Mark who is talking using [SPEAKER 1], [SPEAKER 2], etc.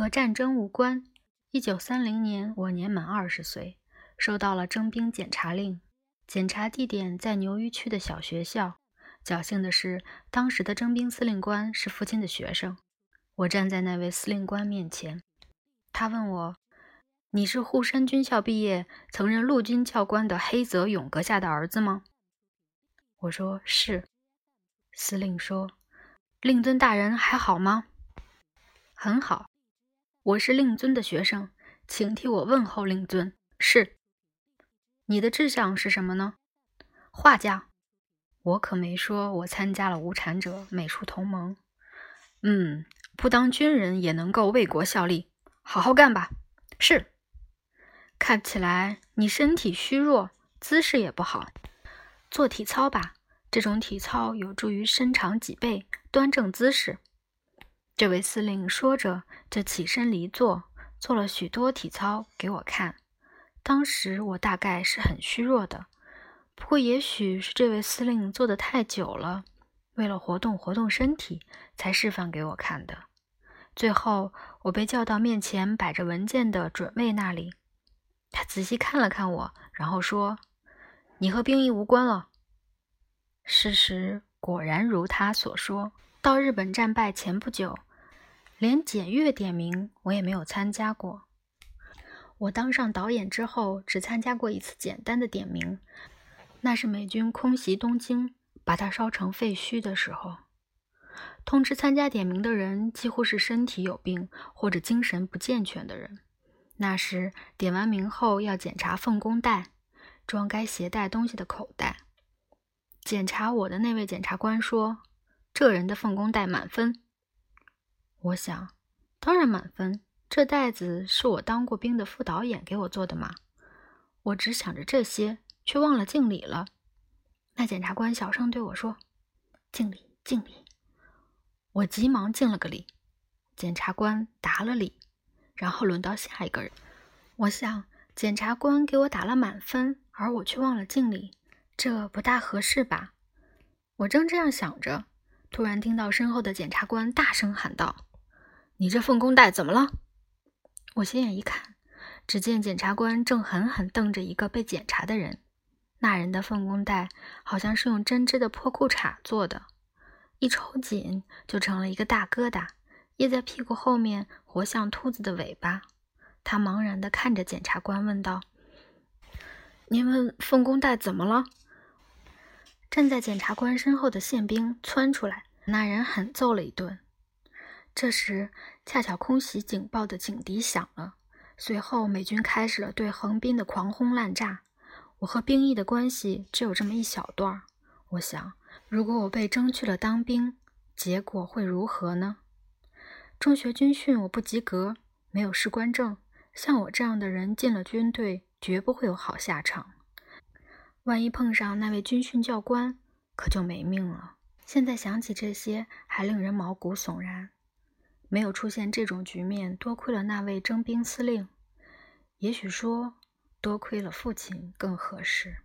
[SPEAKER 1] 和战争无关。一九三零年，我年满二十岁，收到了征兵检查令，检查地点在牛鱼区的小学校。侥幸的是，当时的征兵司令官是父亲的学生。我站在那位司令官面前，他问我：“你是护山军校毕业、曾任陆军教官的黑泽勇阁下的儿子吗？”我说：“是。”司令说：“令尊大人还好吗？”“很好。”我是令尊的学生，请替我问候令尊。是，你的志向是什么呢？画家。我可没说我参加了无产者美术同盟。嗯，不当军人也能够为国效力，好好干吧。是。看起来你身体虚弱，姿势也不好，做体操吧。这种体操有助于伸长脊背，端正姿势。这位司令说着，就起身离座，做了许多体操给我看。当时我大概是很虚弱的，不过也许是这位司令坐的太久了，为了活动活动身体，才示范给我看的。最后，我被叫到面前摆着文件的准尉那里，他仔细看了看我，然后说：“你和兵役无关了。”事实果然如他所说，到日本战败前不久。连检阅点名我也没有参加过。我当上导演之后，只参加过一次简单的点名，那是美军空袭东京，把它烧成废墟的时候。通知参加点名的人几乎是身体有病或者精神不健全的人。那时点完名后要检查奉公袋，装该携带东西的口袋。检查我的那位检察官说：“这人的奉公袋满分。”我想，当然满分。这袋子是我当过兵的副导演给我做的嘛。我只想着这些，却忘了敬礼了。那检察官小声对我说：“敬礼，敬礼。”我急忙敬了个礼。检察官答了礼，然后轮到下一个人。我想，检察官给我打了满分，而我却忘了敬礼，这不大合适吧？我正这样想着，突然听到身后的检察官大声喊道。你这奉公袋怎么了？我斜眼一看，只见检察官正狠狠瞪着一个被检查的人。那人的奉公袋好像是用针织的破裤衩做的，一抽紧就成了一个大疙瘩，掖在屁股后面，活像兔子的尾巴。他茫然地看着检察官，问道：“您问奉公袋怎么了？”站在检察官身后的宪兵窜出来，那人狠揍了一顿。这时，恰巧空袭警报的警笛响了。随后，美军开始了对横滨的狂轰滥炸。我和兵役的关系只有这么一小段儿。我想，如果我被征去了当兵，结果会如何呢？中学军训我不及格，没有士官证。像我这样的人进了军队，绝不会有好下场。万一碰上那位军训教官，可就没命了。现在想起这些，还令人毛骨悚然。没有出现这种局面，多亏了那位征兵司令。也许说，多亏了父亲更合适。